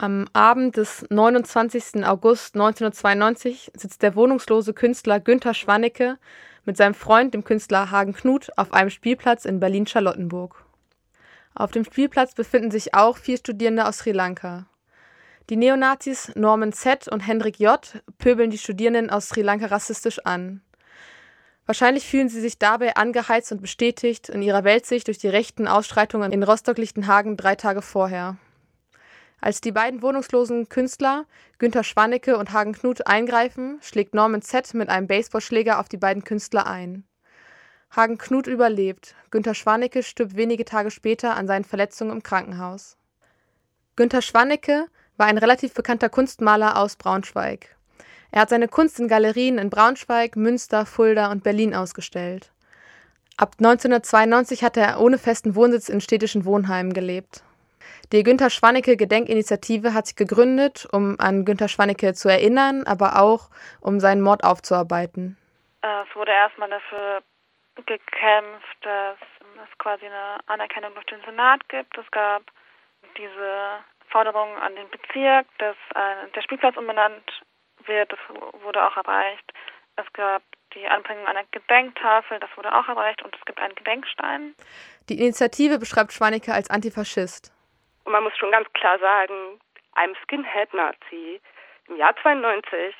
Am Abend des 29. August 1992 sitzt der wohnungslose Künstler Günter Schwannecke mit seinem Freund, dem Künstler Hagen Knut, auf einem Spielplatz in Berlin-Charlottenburg. Auf dem Spielplatz befinden sich auch vier Studierende aus Sri Lanka. Die Neonazis Norman Z. und Hendrik J. pöbeln die Studierenden aus Sri Lanka rassistisch an. Wahrscheinlich fühlen sie sich dabei angeheizt und bestätigt in ihrer Weltsicht durch die rechten Ausschreitungen in Rostock-Lichtenhagen drei Tage vorher. Als die beiden wohnungslosen Künstler Günter Schwannecke und Hagen Knut eingreifen, schlägt Norman Z. mit einem Baseballschläger auf die beiden Künstler ein. Hagen Knut überlebt. Günter Schwannecke stirbt wenige Tage später an seinen Verletzungen im Krankenhaus. Günter Schwannecke war ein relativ bekannter Kunstmaler aus Braunschweig. Er hat seine Kunst in Galerien in Braunschweig, Münster, Fulda und Berlin ausgestellt. Ab 1992 hat er ohne festen Wohnsitz in städtischen Wohnheimen gelebt. Die Günter Schwannecke Gedenkinitiative hat sich gegründet, um an Günter Schwannecke zu erinnern, aber auch um seinen Mord aufzuarbeiten. Äh, es wurde erstmal dafür gekämpft, dass es quasi eine Anerkennung durch den Senat gibt. Es gab diese Forderung an den Bezirk, dass der Spielplatz umbenannt wird. Das wurde auch erreicht. Es gab die Anbringung einer Gedenktafel, das wurde auch erreicht und es gibt einen Gedenkstein. Die Initiative beschreibt Schwannecke als Antifaschist. Und man muss schon ganz klar sagen, einem Skinhead-Nazi im Jahr 92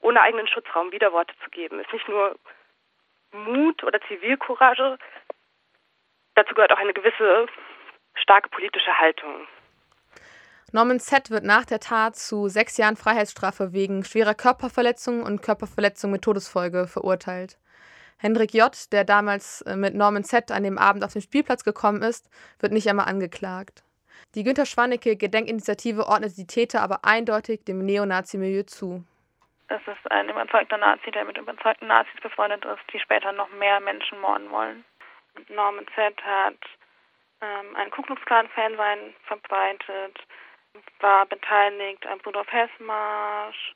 ohne eigenen Schutzraum Widerworte zu geben, ist nicht nur Mut oder Zivilcourage, dazu gehört auch eine gewisse starke politische Haltung. Norman Z. wird nach der Tat zu sechs Jahren Freiheitsstrafe wegen schwerer Körperverletzung und Körperverletzung mit Todesfolge verurteilt. Hendrik J., der damals äh, mit Norman Z. an dem Abend auf den Spielplatz gekommen ist, wird nicht einmal angeklagt. Die Günter Schwannecke Gedenkinitiative ordnet die Täter aber eindeutig dem Neonazi-Milieu zu. Es ist ein überzeugter Nazi, der mit überzeugten Nazis befreundet ist, die später noch mehr Menschen morden wollen. Norman Z. hat ähm, einen Ku Klux Klan-Fansein verbreitet, war beteiligt am Rudolf Hess-Marsch.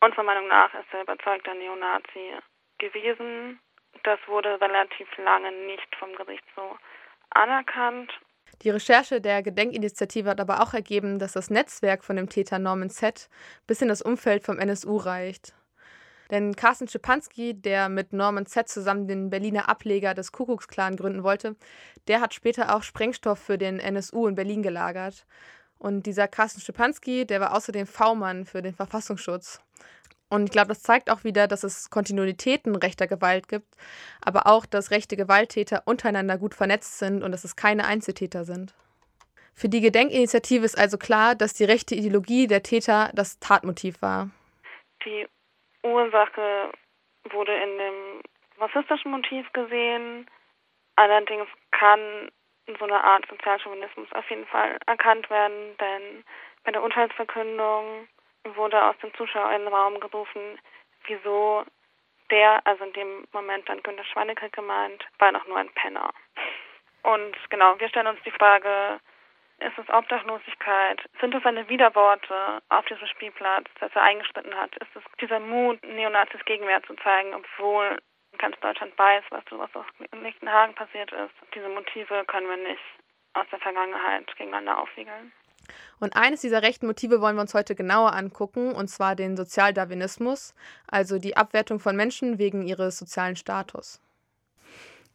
Unserer Meinung nach ist er überzeugter Neonazi gewesen. Das wurde relativ lange nicht vom Gericht so anerkannt. Die Recherche der Gedenkinitiative hat aber auch ergeben, dass das Netzwerk von dem Täter Norman Z. bis in das Umfeld vom NSU reicht. Denn Carsten Schipanski, der mit Norman Z. zusammen den Berliner Ableger des Kuckucksklan gründen wollte, der hat später auch Sprengstoff für den NSU in Berlin gelagert. Und dieser Carsten Schipanski, der war außerdem V-Mann für den Verfassungsschutz. Und ich glaube, das zeigt auch wieder, dass es Kontinuitäten rechter Gewalt gibt, aber auch, dass rechte Gewalttäter untereinander gut vernetzt sind und dass es keine Einzeltäter sind. Für die Gedenkinitiative ist also klar, dass die rechte Ideologie der Täter das Tatmotiv war. Die Ursache wurde in dem rassistischen Motiv gesehen. Allerdings kann so eine Art Sozialchauvinismus auf jeden Fall erkannt werden, denn bei der Urteilsverkündung wurde aus dem Zuschauerinnenraum gerufen, wieso der, also in dem Moment dann Günter Schwannecke gemeint, war noch nur ein Penner. Und genau, wir stellen uns die Frage, ist es Obdachlosigkeit? Sind es seine Widerworte auf diesem Spielplatz, dass er eingeschritten hat? Ist es dieser Mut, Neonazis Gegenwehr zu zeigen, obwohl ganz Deutschland weiß, was, was auf Lichtenhagen passiert ist? Diese Motive können wir nicht aus der Vergangenheit gegeneinander aufwiegeln. Und eines dieser rechten Motive wollen wir uns heute genauer angucken, und zwar den Sozialdarwinismus, also die Abwertung von Menschen wegen ihres sozialen Status.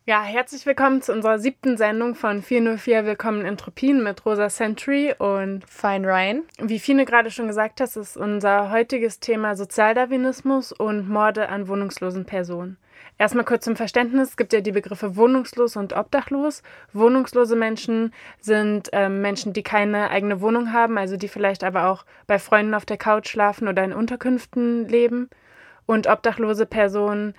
Ja, herzlich willkommen zu unserer siebten Sendung von 404 Willkommen Entropien mit Rosa Century und Fine Ryan. Wie Fine gerade schon gesagt hat, ist unser heutiges Thema Sozialdarwinismus und Morde an wohnungslosen Personen. Erstmal kurz zum Verständnis, es gibt ja die Begriffe wohnungslos und obdachlos. Wohnungslose Menschen sind äh, Menschen, die keine eigene Wohnung haben, also die vielleicht aber auch bei Freunden auf der Couch schlafen oder in Unterkünften leben. Und obdachlose Personen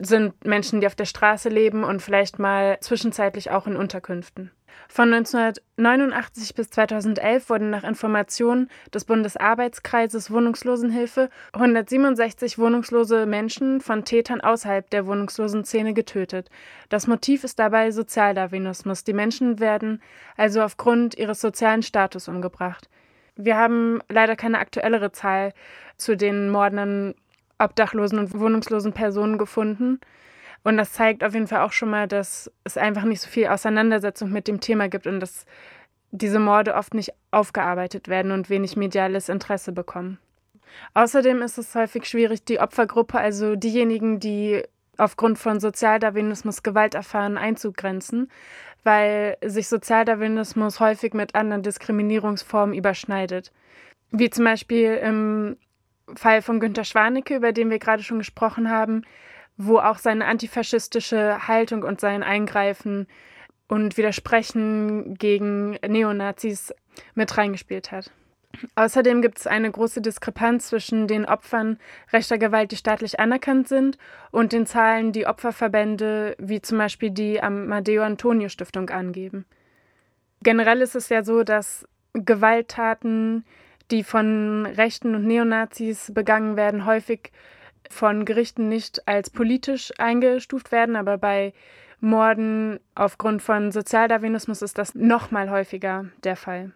sind Menschen, die auf der Straße leben und vielleicht mal zwischenzeitlich auch in Unterkünften. Von 1989 bis 2011 wurden nach Informationen des Bundesarbeitskreises Wohnungslosenhilfe 167 wohnungslose Menschen von Tätern außerhalb der wohnungslosen Szene getötet. Das Motiv ist dabei Sozialdarwinismus. Die Menschen werden also aufgrund ihres sozialen Status umgebracht. Wir haben leider keine aktuellere Zahl zu den mordenden obdachlosen und wohnungslosen Personen gefunden. Und das zeigt auf jeden Fall auch schon mal, dass es einfach nicht so viel Auseinandersetzung mit dem Thema gibt und dass diese Morde oft nicht aufgearbeitet werden und wenig mediales Interesse bekommen. Außerdem ist es häufig schwierig, die Opfergruppe, also diejenigen, die aufgrund von Sozialdarwinismus Gewalt erfahren, einzugrenzen, weil sich Sozialdarwinismus häufig mit anderen Diskriminierungsformen überschneidet. Wie zum Beispiel im Fall von Günter Schwanecke, über den wir gerade schon gesprochen haben, wo auch seine antifaschistische Haltung und sein Eingreifen und Widersprechen gegen Neonazis mit reingespielt hat. Außerdem gibt es eine große Diskrepanz zwischen den Opfern rechter Gewalt, die staatlich anerkannt sind, und den Zahlen, die Opferverbände wie zum Beispiel die Amadeo Antonio Stiftung angeben. Generell ist es ja so, dass Gewalttaten, die von Rechten und Neonazis begangen werden, häufig von Gerichten nicht als politisch eingestuft werden, aber bei Morden aufgrund von Sozialdarwinismus ist das noch mal häufiger der Fall.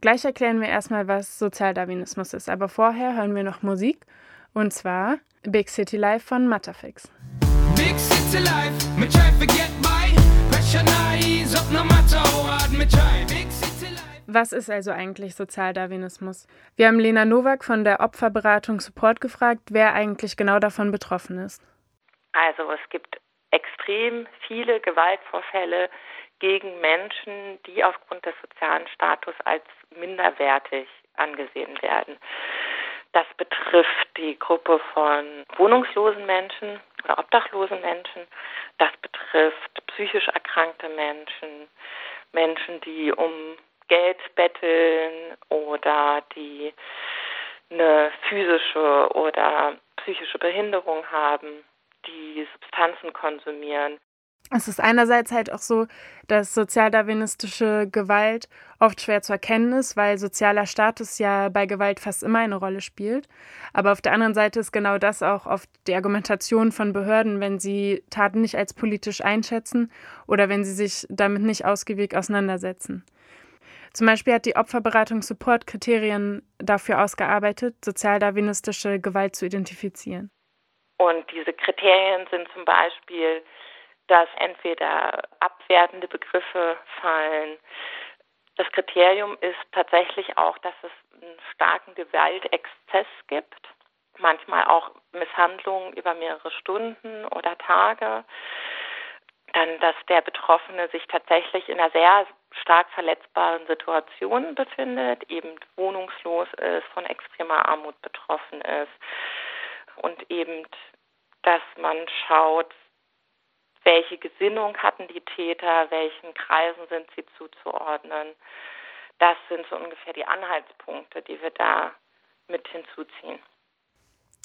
Gleich erklären wir erstmal, was Sozialdarwinismus ist, aber vorher hören wir noch Musik und zwar Big City Life von Matterfix. Big City Life, me try forget my pressure nice up no matter hard me try. Big City. Was ist also eigentlich Sozialdarwinismus? Wir haben Lena Nowak von der Opferberatung Support gefragt, wer eigentlich genau davon betroffen ist. Also es gibt extrem viele Gewaltvorfälle gegen Menschen, die aufgrund des sozialen Status als minderwertig angesehen werden. Das betrifft die Gruppe von wohnungslosen Menschen oder obdachlosen Menschen. Das betrifft psychisch erkrankte Menschen, Menschen, die um Geld betteln oder die eine physische oder psychische Behinderung haben die Substanzen konsumieren. Es ist einerseits halt auch so, dass sozialdarwinistische Gewalt oft schwer zu erkennen ist, weil sozialer Status ja bei Gewalt fast immer eine Rolle spielt. Aber auf der anderen Seite ist genau das auch oft die Argumentation von Behörden, wenn sie Taten nicht als politisch einschätzen oder wenn sie sich damit nicht ausgiebig auseinandersetzen. Zum Beispiel hat die Opferberatung Support Kriterien dafür ausgearbeitet, sozialdarwinistische Gewalt zu identifizieren. Und diese Kriterien sind zum Beispiel, dass entweder abwertende Begriffe fallen. Das Kriterium ist tatsächlich auch, dass es einen starken Gewaltexzess gibt, manchmal auch Misshandlungen über mehrere Stunden oder Tage. Dann, dass der Betroffene sich tatsächlich in einer sehr stark verletzbaren Situation befindet, eben wohnungslos ist, von extremer Armut betroffen ist und eben, dass man schaut, welche Gesinnung hatten die Täter, welchen Kreisen sind sie zuzuordnen. Das sind so ungefähr die Anhaltspunkte, die wir da mit hinzuziehen.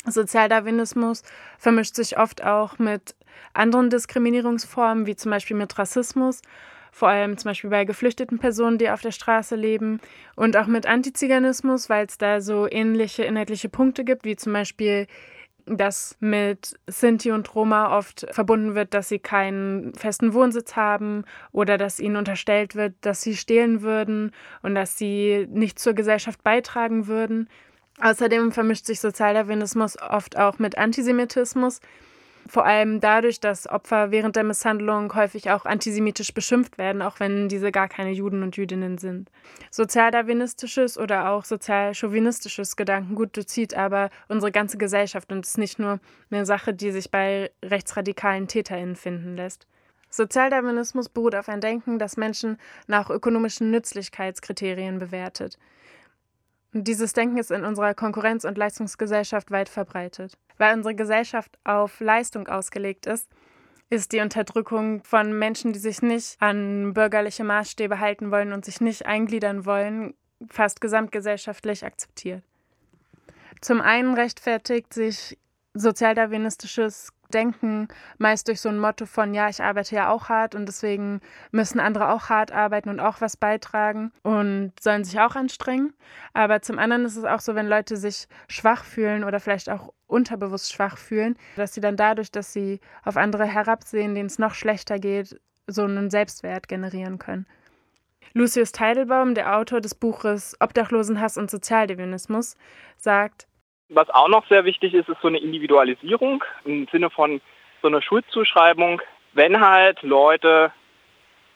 Sozialdarwinismus vermischt sich oft auch mit anderen Diskriminierungsformen, wie zum Beispiel mit Rassismus, vor allem zum Beispiel bei geflüchteten Personen, die auf der Straße leben, und auch mit Antiziganismus, weil es da so ähnliche inhaltliche Punkte gibt, wie zum Beispiel dass mit Sinti und Roma oft verbunden wird, dass sie keinen festen Wohnsitz haben oder dass ihnen unterstellt wird, dass sie stehlen würden und dass sie nicht zur Gesellschaft beitragen würden. Außerdem vermischt sich Sozialdarwinismus oft auch mit Antisemitismus, vor allem dadurch, dass Opfer während der Misshandlung häufig auch antisemitisch beschimpft werden, auch wenn diese gar keine Juden und Jüdinnen sind. Sozialdarwinistisches oder auch sozialchauvinistisches Gedankengut durchzieht aber unsere ganze Gesellschaft und ist nicht nur eine Sache, die sich bei rechtsradikalen TäterInnen finden lässt. Sozialdarwinismus beruht auf ein Denken, das Menschen nach ökonomischen Nützlichkeitskriterien bewertet. Dieses Denken ist in unserer Konkurrenz- und Leistungsgesellschaft weit verbreitet. Weil unsere Gesellschaft auf Leistung ausgelegt ist, ist die Unterdrückung von Menschen, die sich nicht an bürgerliche Maßstäbe halten wollen und sich nicht eingliedern wollen, fast gesamtgesellschaftlich akzeptiert. Zum einen rechtfertigt sich sozialdarwinistisches denken meist durch so ein Motto von, ja, ich arbeite ja auch hart und deswegen müssen andere auch hart arbeiten und auch was beitragen und sollen sich auch anstrengen. Aber zum anderen ist es auch so, wenn Leute sich schwach fühlen oder vielleicht auch unterbewusst schwach fühlen, dass sie dann dadurch, dass sie auf andere herabsehen, denen es noch schlechter geht, so einen Selbstwert generieren können. Lucius Teidelbaum, der Autor des Buches Obdachlosenhass und Sozialdevinismus, sagt, was auch noch sehr wichtig ist, ist so eine Individualisierung im Sinne von so einer Schuldzuschreibung. Wenn halt Leute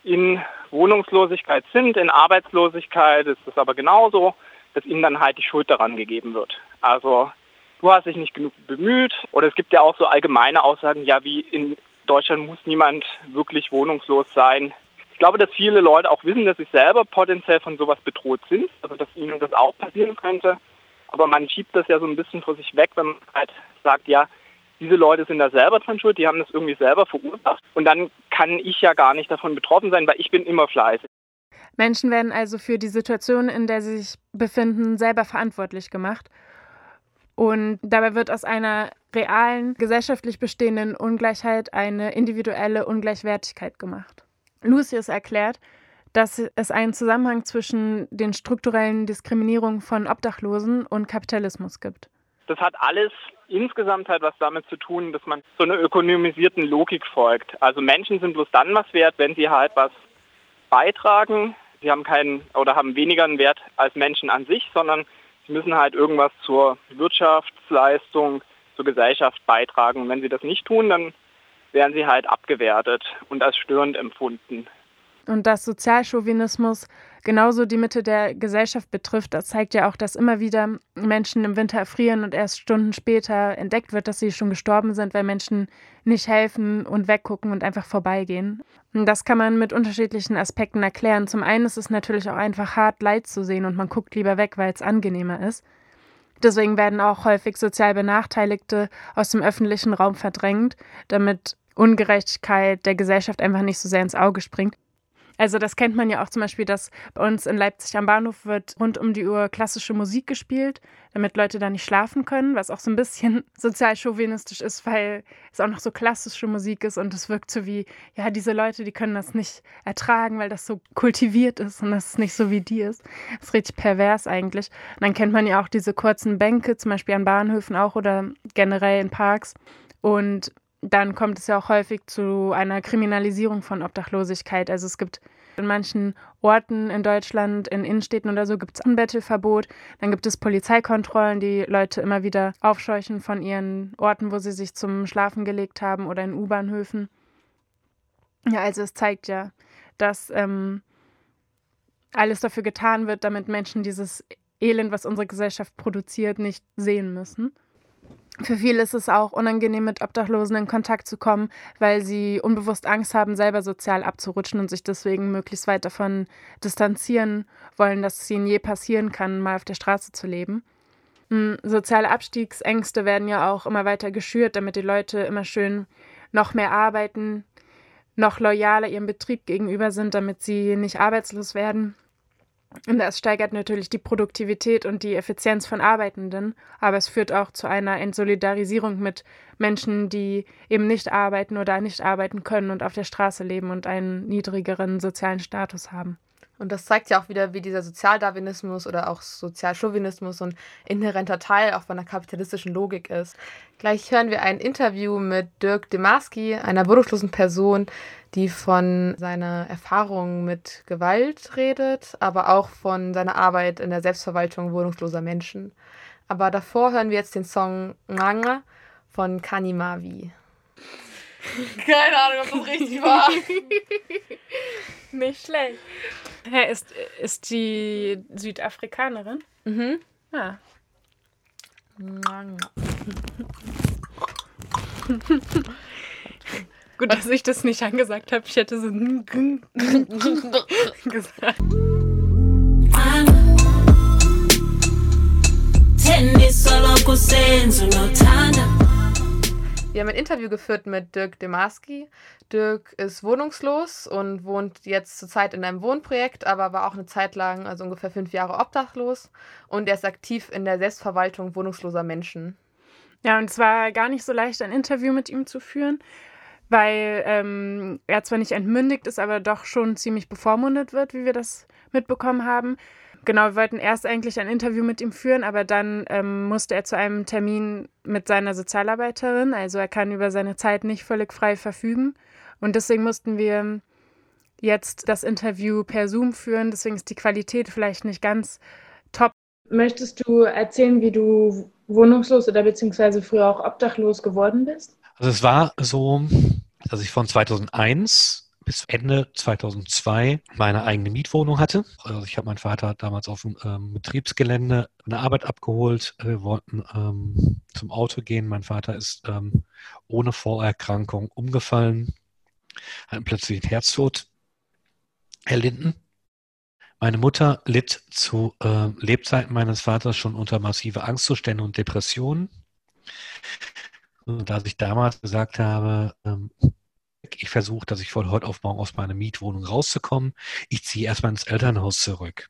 in Wohnungslosigkeit sind, in Arbeitslosigkeit ist es aber genauso, dass ihnen dann halt die Schuld daran gegeben wird. Also du hast dich nicht genug bemüht oder es gibt ja auch so allgemeine Aussagen, ja wie in Deutschland muss niemand wirklich wohnungslos sein. Ich glaube, dass viele Leute auch wissen, dass sie selber potenziell von sowas bedroht sind, also dass ihnen das auch passieren könnte. Aber man schiebt das ja so ein bisschen vor sich weg, wenn man halt sagt, ja, diese Leute sind da selber dran schuld, die haben das irgendwie selber verursacht. Und dann kann ich ja gar nicht davon betroffen sein, weil ich bin immer fleißig. Menschen werden also für die Situation, in der sie sich befinden, selber verantwortlich gemacht. Und dabei wird aus einer realen, gesellschaftlich bestehenden Ungleichheit eine individuelle Ungleichwertigkeit gemacht. Lucius erklärt, dass es einen Zusammenhang zwischen den strukturellen Diskriminierungen von Obdachlosen und Kapitalismus gibt. Das hat alles insgesamt halt was damit zu tun, dass man so einer ökonomisierten Logik folgt. Also Menschen sind bloß dann was wert, wenn sie halt was beitragen. Sie haben keinen oder haben weniger einen Wert als Menschen an sich, sondern sie müssen halt irgendwas zur Wirtschaftsleistung, zur Gesellschaft beitragen. Und wenn sie das nicht tun, dann werden sie halt abgewertet und als störend empfunden. Und dass Sozialchauvinismus genauso die Mitte der Gesellschaft betrifft, das zeigt ja auch, dass immer wieder Menschen im Winter erfrieren und erst Stunden später entdeckt wird, dass sie schon gestorben sind, weil Menschen nicht helfen und weggucken und einfach vorbeigehen. Und das kann man mit unterschiedlichen Aspekten erklären. Zum einen ist es natürlich auch einfach hart, Leid zu sehen und man guckt lieber weg, weil es angenehmer ist. Deswegen werden auch häufig sozial Benachteiligte aus dem öffentlichen Raum verdrängt, damit Ungerechtigkeit der Gesellschaft einfach nicht so sehr ins Auge springt. Also das kennt man ja auch zum Beispiel, dass bei uns in Leipzig am Bahnhof wird rund um die Uhr klassische Musik gespielt, damit Leute da nicht schlafen können, was auch so ein bisschen sozial chauvinistisch ist, weil es auch noch so klassische Musik ist und es wirkt so wie, ja, diese Leute, die können das nicht ertragen, weil das so kultiviert ist und das ist nicht so wie die ist. Das ist richtig pervers eigentlich. Und dann kennt man ja auch diese kurzen Bänke, zum Beispiel an Bahnhöfen auch oder generell in Parks. Und dann kommt es ja auch häufig zu einer Kriminalisierung von Obdachlosigkeit. Also es gibt in manchen Orten in Deutschland, in Innenstädten oder so, gibt es Anbettelverbot. Dann gibt es Polizeikontrollen, die Leute immer wieder aufscheuchen von ihren Orten, wo sie sich zum Schlafen gelegt haben oder in U-Bahnhöfen. Ja, also es zeigt ja, dass ähm, alles dafür getan wird, damit Menschen dieses Elend, was unsere Gesellschaft produziert, nicht sehen müssen. Für viele ist es auch unangenehm, mit Obdachlosen in Kontakt zu kommen, weil sie unbewusst Angst haben, selber sozial abzurutschen und sich deswegen möglichst weit davon distanzieren wollen, dass es ihnen je passieren kann, mal auf der Straße zu leben. Hm, soziale Abstiegsängste werden ja auch immer weiter geschürt, damit die Leute immer schön noch mehr arbeiten, noch loyaler ihrem Betrieb gegenüber sind, damit sie nicht arbeitslos werden. Und das steigert natürlich die Produktivität und die Effizienz von Arbeitenden, aber es führt auch zu einer Entsolidarisierung mit Menschen, die eben nicht arbeiten oder nicht arbeiten können und auf der Straße leben und einen niedrigeren sozialen Status haben. Und das zeigt ja auch wieder, wie dieser Sozialdarwinismus oder auch Sozialchauvinismus so ein inhärenter Teil auch von der kapitalistischen Logik ist. Gleich hören wir ein Interview mit Dirk Demaski, einer wohnungslosen Person, die von seiner Erfahrung mit Gewalt redet, aber auch von seiner Arbeit in der Selbstverwaltung wohnungsloser Menschen. Aber davor hören wir jetzt den Song Nganga von Kanimavi. Keine Ahnung, ob das richtig war. Nicht schlecht. Hä, ist, ist die Südafrikanerin? Mhm. Ah. Gut, dass ich das nicht angesagt habe. Ich hätte so gesagt. Wir haben ein Interview geführt mit Dirk Demaski. Dirk ist wohnungslos und wohnt jetzt zurzeit in einem Wohnprojekt, aber war auch eine Zeit lang, also ungefähr fünf Jahre, obdachlos. Und er ist aktiv in der Selbstverwaltung wohnungsloser Menschen. Ja, und es war gar nicht so leicht, ein Interview mit ihm zu führen, weil ähm, er zwar nicht entmündigt ist, aber doch schon ziemlich bevormundet wird, wie wir das mitbekommen haben. Genau, wir wollten erst eigentlich ein Interview mit ihm führen, aber dann ähm, musste er zu einem Termin mit seiner Sozialarbeiterin. Also er kann über seine Zeit nicht völlig frei verfügen. Und deswegen mussten wir jetzt das Interview per Zoom führen. Deswegen ist die Qualität vielleicht nicht ganz top. Möchtest du erzählen, wie du wohnungslos oder beziehungsweise früher auch obdachlos geworden bist? Also es war so, dass ich von 2001 bis Ende 2002 meine eigene Mietwohnung hatte. Also ich habe meinen Vater damals auf dem ähm, Betriebsgelände eine Arbeit abgeholt. Wir wollten ähm, zum Auto gehen. Mein Vater ist ähm, ohne Vorerkrankung umgefallen, hat plötzlich einen Herztod erlitten. Meine Mutter litt zu äh, Lebzeiten meines Vaters schon unter massive Angstzustände und Depressionen. Und da ich damals gesagt habe, ähm, ich versuche, dass ich von heute auf morgen aus meiner Mietwohnung rauszukommen. Ich ziehe erstmal ins Elternhaus zurück.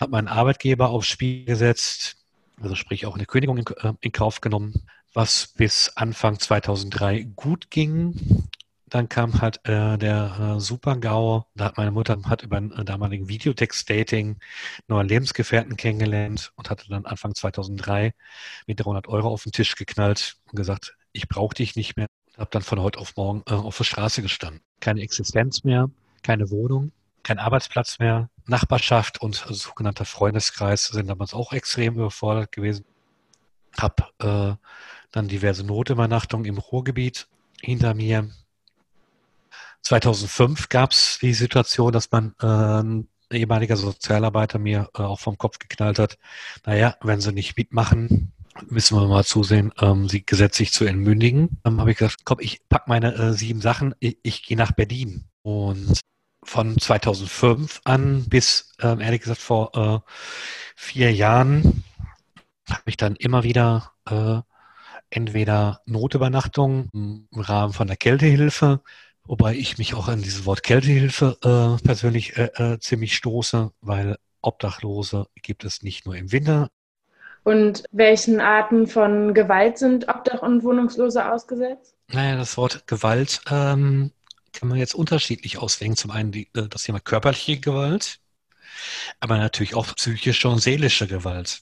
Habe meinen Arbeitgeber aufs Spiel gesetzt, also sprich auch eine Kündigung in, äh, in Kauf genommen, was bis Anfang 2003 gut ging. Dann kam halt äh, der äh, Super-GAU. Da hat meine Mutter hat über einen äh, damaligen Videotext-Dating neuen Lebensgefährten kennengelernt und hatte dann Anfang 2003 mit 300 Euro auf den Tisch geknallt und gesagt, ich brauche dich nicht mehr. Habe dann von heute auf morgen äh, auf der Straße gestanden. Keine Existenz mehr, keine Wohnung, kein Arbeitsplatz mehr. Nachbarschaft und sogenannter Freundeskreis sind damals auch extrem überfordert gewesen. Habe äh, dann diverse Notübernachtungen im Ruhrgebiet hinter mir. 2005 gab es die Situation, dass man äh, ehemaliger Sozialarbeiter mir äh, auch vom Kopf geknallt hat. Naja, wenn sie nicht mitmachen, müssen wir mal zusehen, ähm, sie gesetzlich zu entmündigen. Dann habe ich gesagt, komm, ich pack meine äh, sieben Sachen, ich, ich gehe nach Berlin. Und von 2005 an bis, ähm, ehrlich gesagt, vor äh, vier Jahren habe ich dann immer wieder äh, entweder Notübernachtung im Rahmen von der Kältehilfe, wobei ich mich auch an dieses Wort Kältehilfe äh, persönlich äh, äh, ziemlich stoße, weil Obdachlose gibt es nicht nur im Winter, und welchen Arten von Gewalt sind Obdach- und Wohnungslose ausgesetzt? Naja, das Wort Gewalt ähm, kann man jetzt unterschiedlich auslegen. Zum einen die, äh, das Thema körperliche Gewalt, aber natürlich auch psychische und seelische Gewalt.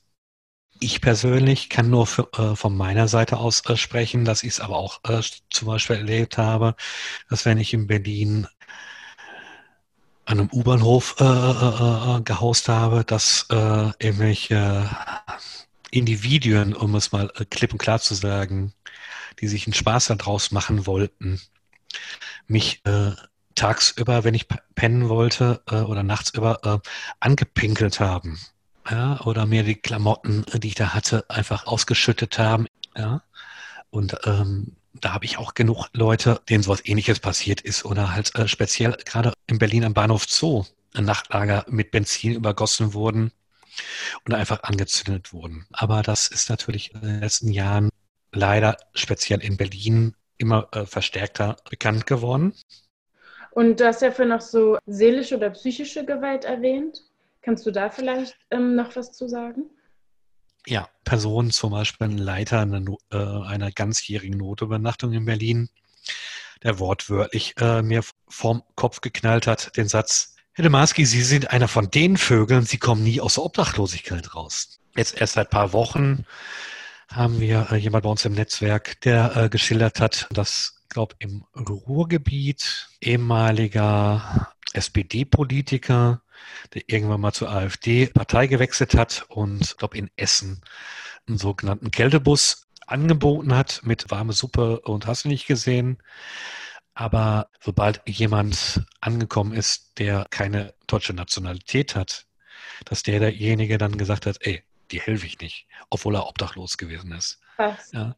Ich persönlich kann nur für, äh, von meiner Seite aus äh, sprechen, dass ich es aber auch äh, zum Beispiel erlebt habe, dass wenn ich in Berlin an einem U-Bahnhof äh, äh, gehaust habe, dass irgendwelche Individuen, um es mal äh, klipp und klar zu sagen, die sich einen Spaß daraus machen wollten, mich äh, tagsüber, wenn ich pennen wollte äh, oder nachtsüber äh, angepinkelt haben. Ja, oder mir die Klamotten, die ich da hatte, einfach ausgeschüttet haben. Ja. Und ähm, da habe ich auch genug Leute, denen sowas ähnliches passiert ist. Oder halt äh, speziell gerade in Berlin am Bahnhof Zoo ein Nachtlager mit Benzin übergossen wurden und einfach angezündet wurden. Aber das ist natürlich in den letzten Jahren leider speziell in Berlin immer äh, verstärkter bekannt geworden. Und du hast ja für noch so seelische oder psychische Gewalt erwähnt. Kannst du da vielleicht ähm, noch was zu sagen? Ja, Personen, zum Beispiel ein Leiter einer, äh, einer ganzjährigen Notübernachtung in Berlin, der wortwörtlich äh, mir vorm Kopf geknallt hat, den Satz, Herr Demaski, Sie sind einer von den Vögeln, Sie kommen nie aus der Obdachlosigkeit raus. Jetzt erst seit paar Wochen haben wir äh, jemand bei uns im Netzwerk, der äh, geschildert hat, dass, glaube im Ruhrgebiet ehemaliger SPD-Politiker, der irgendwann mal zur AfD-Partei gewechselt hat und, glaube in Essen einen sogenannten Kältebus angeboten hat mit warme Suppe und hast du nicht gesehen. Aber sobald jemand angekommen ist, der keine deutsche Nationalität hat, dass der derjenige dann gesagt hat, ey, die helfe ich nicht, obwohl er obdachlos gewesen ist. Was? Ja.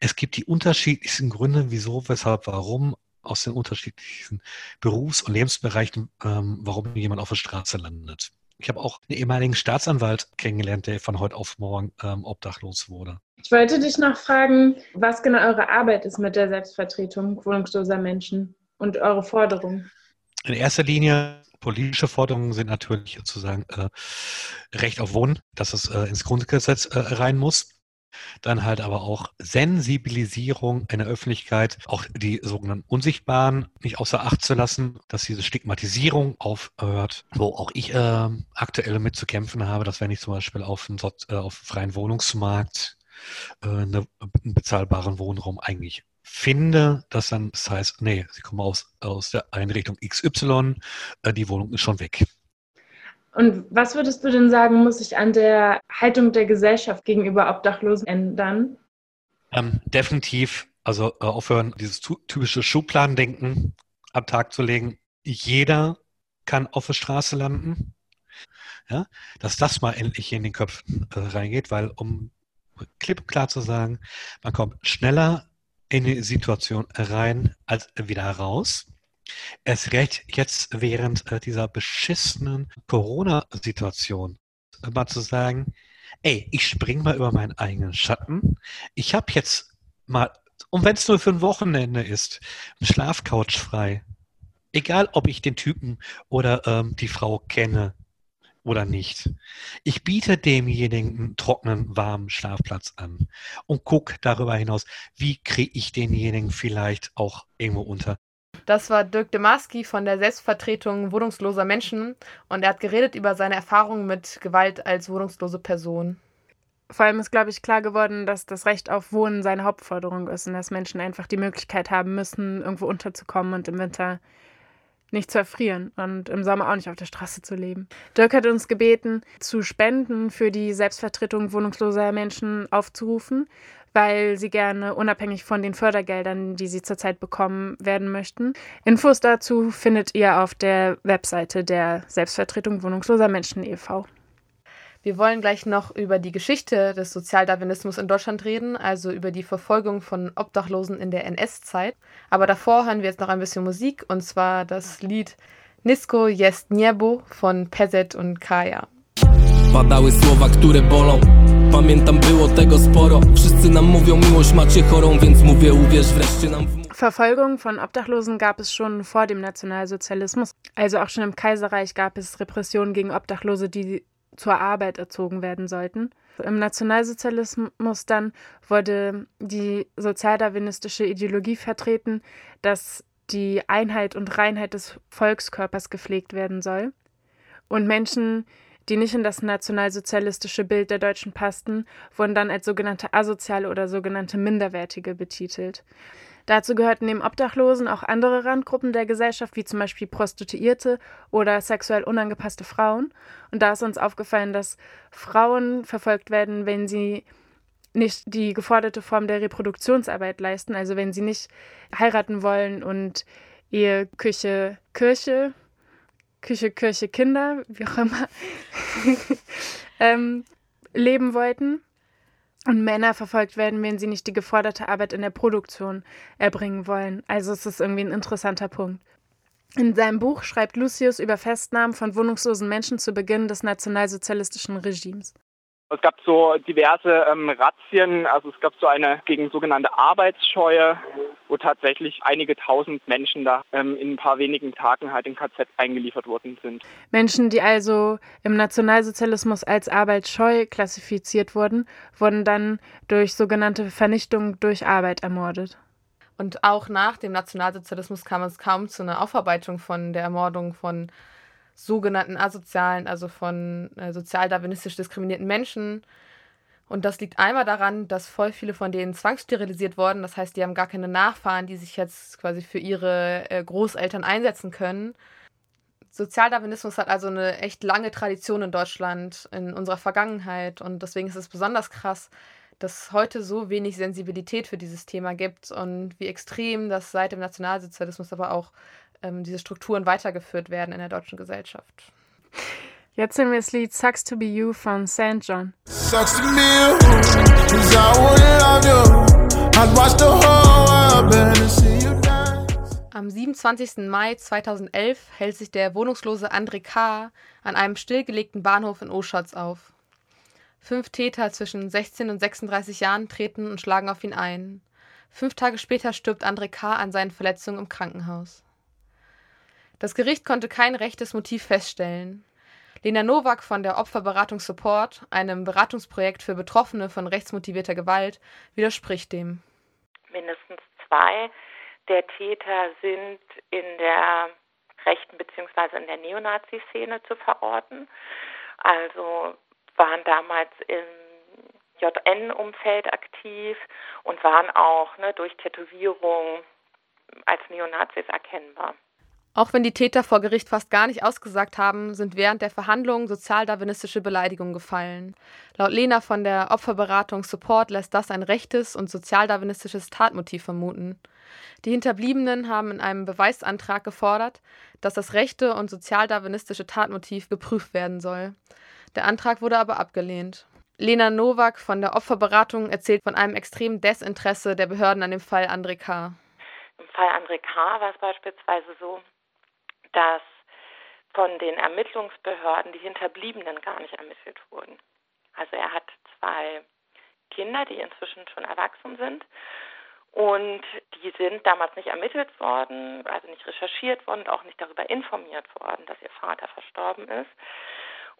Es gibt die unterschiedlichsten Gründe, wieso, weshalb, warum aus den unterschiedlichen Berufs- und Lebensbereichen, ähm, warum jemand auf der Straße landet. Ich habe auch einen ehemaligen Staatsanwalt kennengelernt, der von heute auf morgen ähm, obdachlos wurde. Ich wollte dich noch fragen, was genau eure Arbeit ist mit der Selbstvertretung wohnungsloser Menschen und eure Forderungen. In erster Linie politische Forderungen sind natürlich sozusagen äh, Recht auf Wohnen, dass es äh, ins Grundgesetz äh, rein muss. Dann halt aber auch Sensibilisierung in der Öffentlichkeit, auch die sogenannten Unsichtbaren nicht außer Acht zu lassen, dass diese Stigmatisierung aufhört, wo auch ich äh, aktuell mit zu kämpfen habe, dass wenn ich zum Beispiel auf einen, äh, auf freien Wohnungsmarkt äh, eine, einen bezahlbaren Wohnraum eigentlich finde, dass dann das heißt, nee, sie kommen aus, aus der Einrichtung XY, äh, die Wohnung ist schon weg. Und was würdest du denn sagen, muss sich an der Haltung der Gesellschaft gegenüber Obdachlosen ändern? Ähm, definitiv, also äh, aufhören, dieses typische Schubladendenken am Tag zu legen. jeder kann auf der Straße landen. Ja, dass das mal endlich in den Köpfen äh, reingeht, weil um klipp und klar zu sagen, man kommt schneller in die Situation rein als wieder raus. Es recht jetzt während äh, dieser beschissenen Corona-Situation mal zu sagen, ey, ich spring mal über meinen eigenen Schatten. Ich habe jetzt mal, und wenn es nur für ein Wochenende ist, eine Schlafcouch frei. Egal, ob ich den Typen oder ähm, die Frau kenne oder nicht. Ich biete demjenigen einen trockenen, warmen Schlafplatz an und gucke darüber hinaus, wie kriege ich denjenigen vielleicht auch irgendwo unter. Das war Dirk Demaski von der Selbstvertretung wohnungsloser Menschen und er hat geredet über seine Erfahrungen mit Gewalt als wohnungslose Person. Vor allem ist, glaube ich, klar geworden, dass das Recht auf Wohnen seine Hauptforderung ist und dass Menschen einfach die Möglichkeit haben müssen, irgendwo unterzukommen und im Winter nicht zu erfrieren und im Sommer auch nicht auf der Straße zu leben. Dirk hat uns gebeten, zu Spenden für die Selbstvertretung wohnungsloser Menschen aufzurufen, weil sie gerne unabhängig von den Fördergeldern, die sie zurzeit bekommen, werden möchten. Infos dazu findet ihr auf der Webseite der Selbstvertretung wohnungsloser Menschen e.V. Wir wollen gleich noch über die Geschichte des Sozialdarwinismus in Deutschland reden, also über die Verfolgung von Obdachlosen in der NS-Zeit. Aber davor hören wir jetzt noch ein bisschen Musik und zwar das Lied Nisko jest niebo von Pezet und Kaya. Padały słowa, które bolą. Pamiętam, było tego sporo. Wszyscy nam mówią, miłość macie chorą, więc mówię, uwierz wreszcie nam. Verfolgung von Obdachlosen gab es schon vor dem Nationalsozialismus. Also auch schon im Kaiserreich gab es Repressionen gegen Obdachlose, die zur Arbeit erzogen werden sollten. Im Nationalsozialismus dann wurde die sozialdarwinistische Ideologie vertreten, dass die Einheit und Reinheit des Volkskörpers gepflegt werden soll. Und Menschen, die nicht in das nationalsozialistische Bild der Deutschen passten, wurden dann als sogenannte asoziale oder sogenannte Minderwertige betitelt. Dazu gehörten neben Obdachlosen auch andere Randgruppen der Gesellschaft, wie zum Beispiel Prostituierte oder sexuell unangepasste Frauen. Und da ist uns aufgefallen, dass Frauen verfolgt werden, wenn sie nicht die geforderte Form der Reproduktionsarbeit leisten, also wenn sie nicht heiraten wollen und Ehe, Küche, Kirche, Küche, Kirche, Kinder, wie auch immer, ähm, leben wollten und Männer verfolgt werden, wenn sie nicht die geforderte Arbeit in der Produktion erbringen wollen. Also es ist irgendwie ein interessanter Punkt. In seinem Buch schreibt Lucius über Festnahmen von wohnungslosen Menschen zu Beginn des nationalsozialistischen Regimes. Es gab so diverse ähm, Razzien, also es gab so eine gegen sogenannte Arbeitsscheue, wo tatsächlich einige tausend Menschen da ähm, in ein paar wenigen Tagen halt in KZ eingeliefert worden sind. Menschen, die also im Nationalsozialismus als arbeitsscheu klassifiziert wurden, wurden dann durch sogenannte Vernichtung durch Arbeit ermordet. Und auch nach dem Nationalsozialismus kam es kaum zu einer Aufarbeitung von der Ermordung von sogenannten asozialen, also von äh, sozialdarwinistisch diskriminierten Menschen. Und das liegt einmal daran, dass voll viele von denen zwangssterilisiert wurden. Das heißt, die haben gar keine Nachfahren, die sich jetzt quasi für ihre äh, Großeltern einsetzen können. Sozialdarwinismus hat also eine echt lange Tradition in Deutschland, in unserer Vergangenheit. Und deswegen ist es besonders krass, dass heute so wenig Sensibilität für dieses Thema gibt und wie extrem das seit dem Nationalsozialismus aber auch ähm, diese Strukturen weitergeführt werden in der deutschen Gesellschaft. Jetzt sind wir das Lied Sucks to be You von St. John. Sucks to be you, cause I would love you. I'd watch the whole world and see you dance. Am 27. Mai 2011 hält sich der wohnungslose André K. an einem stillgelegten Bahnhof in Oschatz auf. Fünf Täter zwischen 16 und 36 Jahren treten und schlagen auf ihn ein. Fünf Tage später stirbt André K. an seinen Verletzungen im Krankenhaus. Das Gericht konnte kein rechtes Motiv feststellen. Lena Nowak von der Opferberatung Support, einem Beratungsprojekt für Betroffene von rechtsmotivierter Gewalt, widerspricht dem. Mindestens zwei der Täter sind in der rechten bzw. in der Neonazi-Szene zu verorten. Also waren damals im JN-Umfeld aktiv und waren auch ne, durch Tätowierung als Neonazis erkennbar. Auch wenn die Täter vor Gericht fast gar nicht ausgesagt haben, sind während der Verhandlungen sozialdarwinistische Beleidigungen gefallen. Laut Lena von der Opferberatung Support lässt das ein rechtes und sozialdarwinistisches Tatmotiv vermuten. Die Hinterbliebenen haben in einem Beweisantrag gefordert, dass das rechte und sozialdarwinistische Tatmotiv geprüft werden soll. Der Antrag wurde aber abgelehnt. Lena Nowak von der Opferberatung erzählt von einem extremen Desinteresse der Behörden an dem Fall André K. Im Fall André K. war es beispielsweise so, dass von den Ermittlungsbehörden die Hinterbliebenen gar nicht ermittelt wurden. Also er hat zwei Kinder, die inzwischen schon erwachsen sind. Und die sind damals nicht ermittelt worden, also nicht recherchiert worden und auch nicht darüber informiert worden, dass ihr Vater verstorben ist.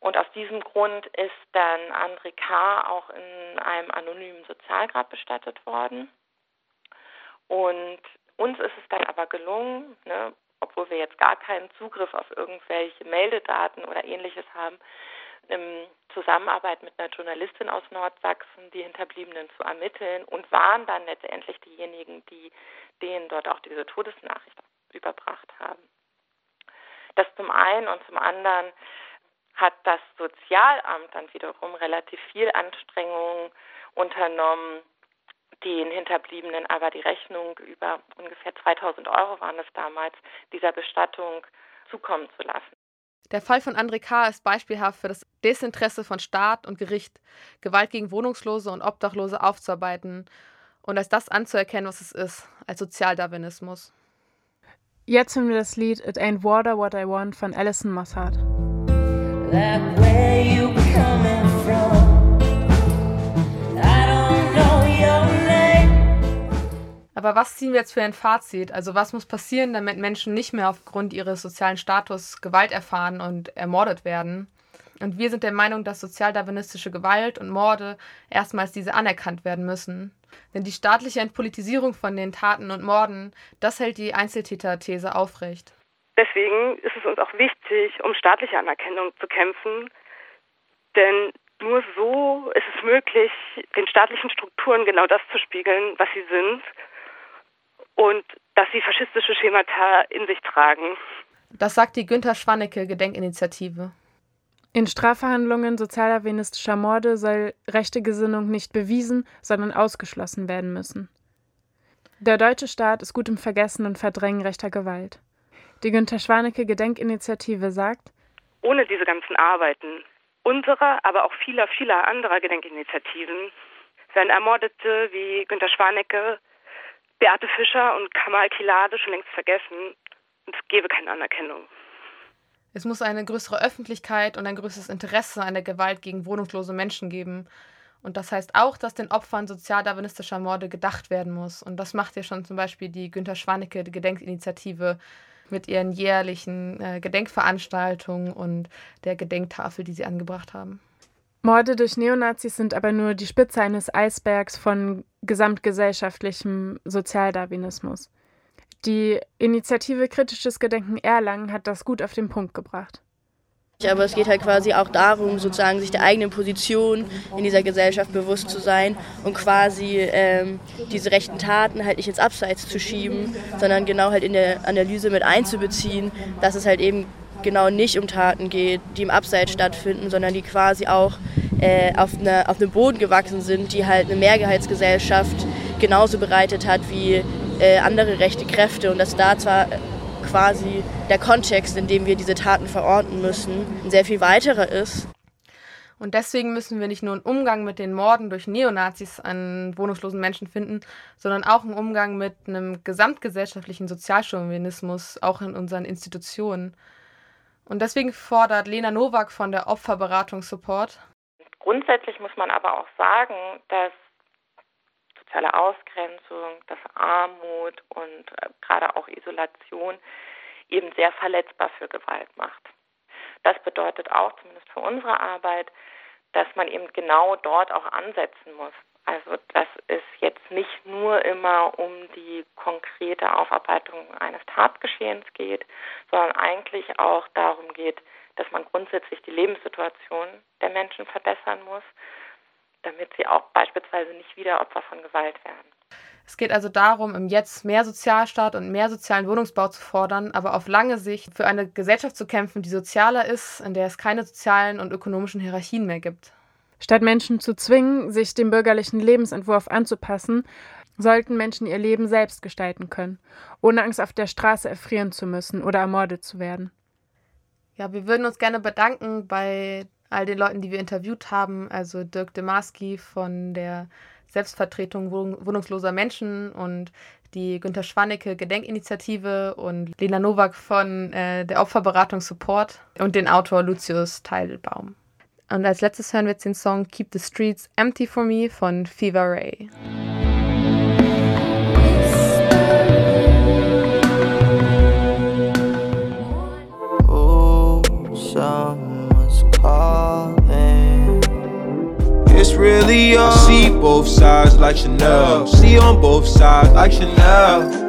Und aus diesem Grund ist dann André K. auch in einem anonymen Sozialgrab bestattet worden. Und uns ist es dann aber gelungen, ne, obwohl wir jetzt gar keinen Zugriff auf irgendwelche Meldedaten oder ähnliches haben, in Zusammenarbeit mit einer Journalistin aus Nordsachsen die Hinterbliebenen zu ermitteln und waren dann letztendlich diejenigen, die denen dort auch diese Todesnachricht überbracht haben. Das zum einen und zum anderen hat das Sozialamt dann wiederum relativ viel Anstrengungen unternommen, den Hinterbliebenen aber die Rechnung über ungefähr 2000 Euro waren es damals, dieser Bestattung zukommen zu lassen. Der Fall von André K. ist beispielhaft für das Desinteresse von Staat und Gericht, Gewalt gegen Wohnungslose und Obdachlose aufzuarbeiten und als das anzuerkennen, was es ist, als Sozialdarwinismus. Jetzt hören wir das Lied It Ain't Water What I Want von Alison Mossad. Like where you coming from? Aber was ziehen wir jetzt für ein Fazit? Also was muss passieren, damit Menschen nicht mehr aufgrund ihres sozialen Status Gewalt erfahren und ermordet werden? Und wir sind der Meinung, dass sozialdarwinistische Gewalt und Morde erstmals diese anerkannt werden müssen. Denn die staatliche Entpolitisierung von den Taten und Morden, das hält die Einzeltäter-These aufrecht. Deswegen ist es uns auch wichtig, um staatliche Anerkennung zu kämpfen. Denn nur so ist es möglich, den staatlichen Strukturen genau das zu spiegeln, was sie sind und dass sie faschistische Schemata in sich tragen. Das sagt die Günter Schwannecke Gedenkinitiative. In Strafverhandlungen sozialerwenistischer Morde soll rechte Gesinnung nicht bewiesen, sondern ausgeschlossen werden müssen. Der deutsche Staat ist gut im Vergessen und Verdrängen rechter Gewalt. Die Günter Schwanecke Gedenkinitiative sagt, ohne diese ganzen Arbeiten unserer, aber auch vieler, vieler anderer Gedenkinitiativen wären Ermordete wie Günter Schwanecke Beate Fischer und Kamal Kilade schon längst vergessen und es gäbe keine Anerkennung. Es muss eine größere Öffentlichkeit und ein größeres Interesse an der Gewalt gegen wohnungslose Menschen geben. Und das heißt auch, dass den Opfern sozialdarwinistischer Morde gedacht werden muss. Und das macht ja schon zum Beispiel die Günter Schwanecke Gedenkinitiative mit ihren jährlichen äh, Gedenkveranstaltungen und der Gedenktafel, die sie angebracht haben. Morde durch Neonazis sind aber nur die Spitze eines Eisbergs von gesamtgesellschaftlichem Sozialdarwinismus. Die Initiative Kritisches Gedenken Erlangen hat das gut auf den Punkt gebracht. Aber es geht halt quasi auch darum, sozusagen sich der eigenen Position in dieser Gesellschaft bewusst zu sein und quasi ähm, diese rechten Taten halt nicht ins Abseits zu schieben, sondern genau halt in der Analyse mit einzubeziehen, dass es halt eben genau nicht um Taten geht, die im Abseits stattfinden, sondern die quasi auch äh, auf, eine, auf einem Boden gewachsen sind, die halt eine Mehrgehaltsgesellschaft genauso bereitet hat wie äh, andere rechte Kräfte und dass da zwar quasi der Kontext, in dem wir diese Taten verorten müssen, ein sehr viel weiterer ist. Und deswegen müssen wir nicht nur einen Umgang mit den Morden durch Neonazis an wohnungslosen Menschen finden, sondern auch einen Umgang mit einem gesamtgesellschaftlichen Sozialchauvinismus, auch in unseren Institutionen. Und deswegen fordert Lena Nowak von der Opferberatung Support. Grundsätzlich muss man aber auch sagen, dass soziale Ausgrenzung, dass Armut und äh, gerade auch Isolation eben sehr verletzbar für Gewalt macht. Das bedeutet auch, zumindest für unsere Arbeit, dass man eben genau dort auch ansetzen muss. Also dass es jetzt nicht nur immer um die konkrete Aufarbeitung eines Tatgeschehens geht, sondern eigentlich auch darum geht, dass man grundsätzlich die Lebenssituation der Menschen verbessern muss, damit sie auch beispielsweise nicht wieder Opfer von Gewalt werden. Es geht also darum, im Jetzt mehr Sozialstaat und mehr sozialen Wohnungsbau zu fordern, aber auf lange Sicht für eine Gesellschaft zu kämpfen, die sozialer ist, in der es keine sozialen und ökonomischen Hierarchien mehr gibt. Statt Menschen zu zwingen, sich dem bürgerlichen Lebensentwurf anzupassen, sollten Menschen ihr Leben selbst gestalten können, ohne Angst auf der Straße erfrieren zu müssen oder ermordet zu werden. Ja, wir würden uns gerne bedanken bei all den Leuten, die wir interviewt haben, also Dirk Demaski von der Selbstvertretung wohnungsloser Menschen und die Günter Schwannecke Gedenkinitiative und Lena Nowak von äh, der Opferberatung Support und den Autor Lucius Teilbaum. Und als letztes hören wir jetzt den Song Keep the Streets Empty for Me von Fever Ray. Oh, someone's calling. It's really all. I see both sides like Chanel. See on both sides like Chanel.